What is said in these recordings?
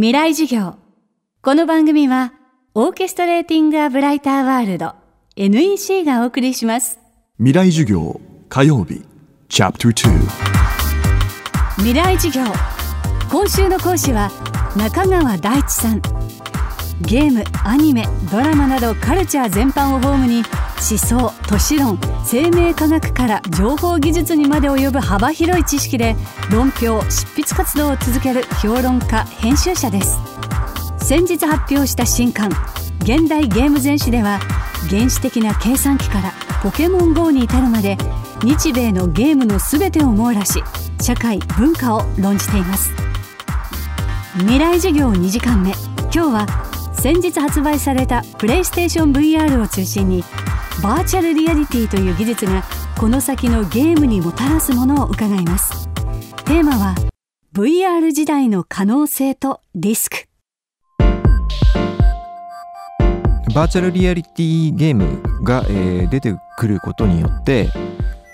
未来授業。この番組はオーケストレーティング・ア・ブライター・ワールド NEC がお送りします。未来授業火曜日チャプター未来授業。今週の講師は中川大地さん。ゲームアニメドラマなどカルチャー全般をホームに思想都市論生命科学から情報技術にまで及ぶ幅広い知識で論評執筆活動を続ける評論家編集者です。先日発表した新刊「現代ゲーム全史」では原始的な計算機からポケモン GO に至るまで日米のゲームの全てを網羅し社会文化を論じています。未来授業2時間目。今日は先日発売されたプレイステーション VR を中心にバーチャルリアリティという技術がこの先のゲームにもたらすものを伺います。テーマは VR 時代の可能性とリスク。バーチャルリアリティゲームが、えー出てくることによって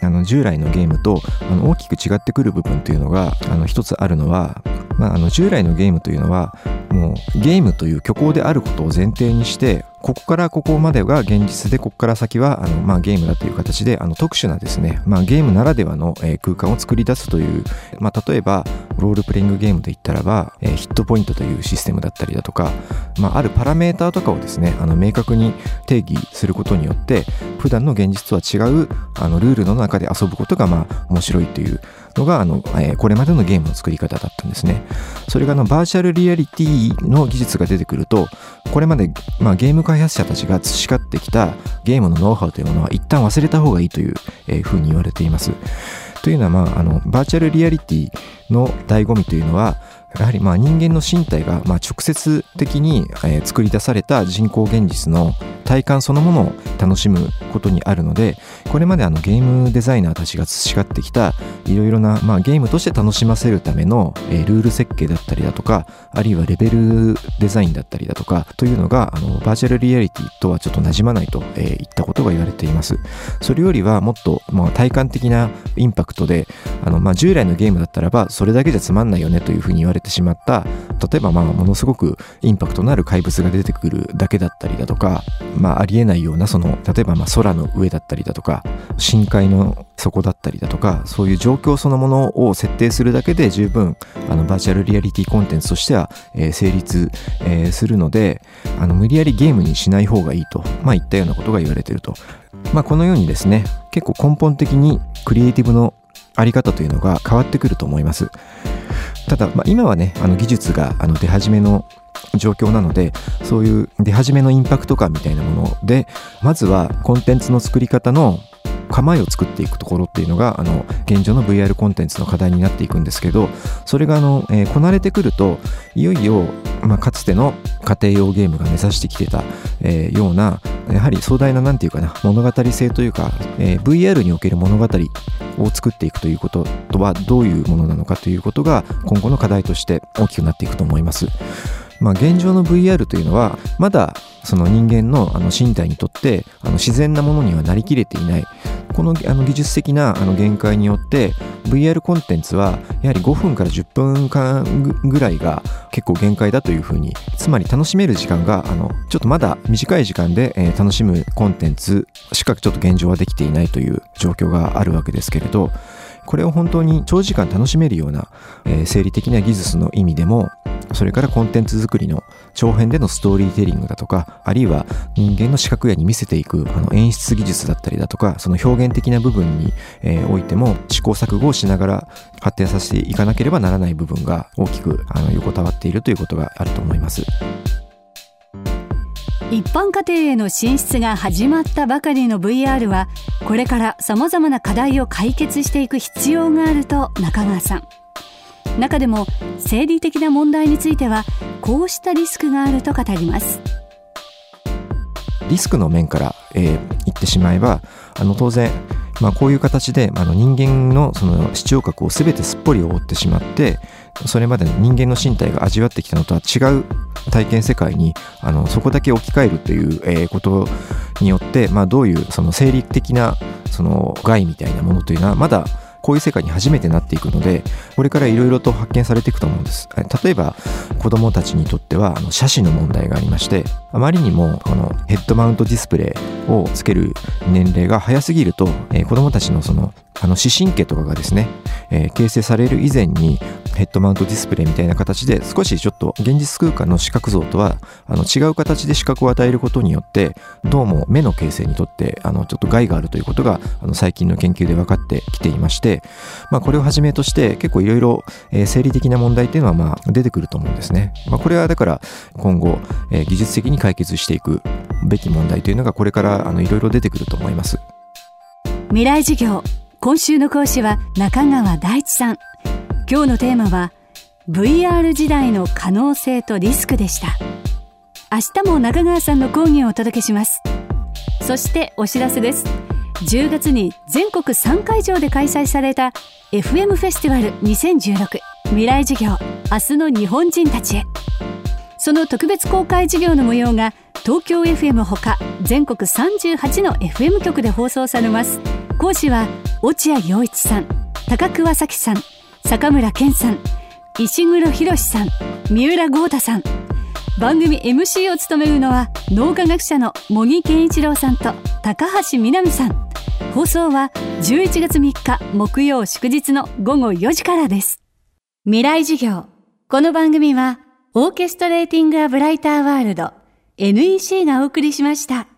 あの従来のゲームとあの大きく違ってくる部分というのがあの一つあるのは、まあ、あの従来のゲームというのはもうゲームという虚構であることを前提にしてここからここまでが現実でここから先はあの、まあ、ゲームだという形であの特殊なですね、まあ、ゲームならではの、えー空間を作り出すという、まあ、例えばロールプレイングゲームで言ったらば、えーヒットポイントというシステムだったりだとか、まあ、あるパラメーターとかをですねあの明確に定義することによって普段の現実とは違うあのルールの中で遊ぶことがまあ面白いというのがあの、えーこれまでのゲームの作り方だったんですね。それがあのバーチャルリアリティの技術が出てくるとこれまで、まあ、ゲーム開開発者たちが培ってきたゲームのノウハウというものは一旦忘れた方がいいという、えーふうに言われています。というのは、まあ、あのバーチャルリアリティの醍醐味というのはやはりまあ人間の身体がまあ直接的にえ作り出された人工現実の体感そのものを楽しむことにあるのでこれまであのゲームデザイナーたちが培ってきたいろいろなまあゲームとして楽しませるためのえールール設計だったりだとかあるいはレベルデザインだったりだとかというのがあのバーチャルリアリティとはちょっと馴染まないとえーいったことが言われています。それよりはもっとまあ体感的なインパクトであのまあ従来のゲームだったらばそれだけじゃつまんないよねというふうに言われてしまった例えばまあものすごくインパクトのある怪物が出てくるだけだったりだとかまあありえないようなその例えばま空の上だったりだとか深海の底だったりだとかそういう状況そのものを設定するだけで十分あのバーチャルリアリティコンテンツとしては、え成立、えするのであの無理やりゲームにしない方がいいと、まあ、いったようなことが言われてると。まあ、このようにですね結構根本的にクリエイティブのあり方というのが変わってくると思います。ただ、まあ、今はねあの技術があの出始めの状況なのでそういう出始めのインパクト感みたいなものでまずはコンテンツの作り方の構えを作っていくところっていうのがあの現状の VR コンテンツの課題になっていくんですけどそれがあの、えーこなれてくるといよいよ、まあ、かつての家庭用ゲームが目指してきてた、えーようなやはり壮大な何て言うかな物語性というか、えー VR における物語を作っていくということとはどういうものなのかということが今後の課題として大きくなっていくと思います。まあ、現状の VR というのはまだその人間のあの身体にとってあの自然なものにはなりきれていない。このあの技術的なあの限界によって VR コンテンツはやはり5分から10分間ぐらいが結構限界だというふうにつまり楽しめる時間があのちょっとまだ短い時間で、え楽しむコンテンツしかちょっと現状はできていないという状況があるわけですけれどこれを本当に長時間楽しめるような、えー生理的な技術の意味でもそれからコンテンツ作りの長編でのストーリーテリングだとかあるいは人間の視覚野に見せていくあの演出技術だったりだとかその表現的な部分に、えーおいても試行錯誤をしながら発展させていかなければならない部分が大きくあの横たわっているということがあると思います。一般家庭への進出が始まったばかりの VR はこれから様々な課題を解決していく必要があると中川さん中でも生理的な問題についてはこうしたリスクがあると語ります。リスクの面から、えー言ってしまえばあの当然、まあ、こういう形であの人間のその視聴覚を全てすっぽり覆ってしまってそれまで人間の身体が味わってきたのとは違う体験世界にあのそこだけ置き換えるという、えーことによって、まあ、どういうその生理的なその害みたいなものというのはまだこういう世界に初めてなっていくのでこれからいろいろと発見されていくと思うんです。例えば子どもたちにとってはあの写真の問題がありましてあまりにもこのヘッドマウントディスプレイをつける年齢が早すぎると、えー、子どもたちのそのあの視神経とかがですね、えー、形成される以前にヘッドマウントディスプレイみたいな形で少しちょっと現実空間の視覚像とはあの違う形で視覚を与えることによってどうも目の形成にとってあのちょっと害があるということがあの最近の研究で分かってきていまして、まあ、これをはじめとして結構いろいろ生理的な問題っていうのはまあ出てくると思うんですね。まあ、これはだから今後、え、技術的に解決していくべき問題というのがこれからいろいろ出てくると思います。未来授業今週の講師は中川大地さん。今日のテーマは VR 時代の可能性とリスクでした。明日も中川さんの講義をお届けします。そしてお知らせです。10月に全国3会場で開催された FM フェスティバル2016未来授業。明日の日本人たちへ。その特別公開授業の模様が東京 FM ほか全国38の FM 局で放送されます。講師は落合陽一さん高桑咲さん坂村健さん石黒博さん三浦豪太さん。番組 MC を務めるのは脳科学者の茂木健一郎さんと高橋みなみさん。放送は11月3日木曜祝日の午後4時からです。未来授業。この番組はオーケストレーティング・ア・ブライター・ワールド NEC がお送りしました。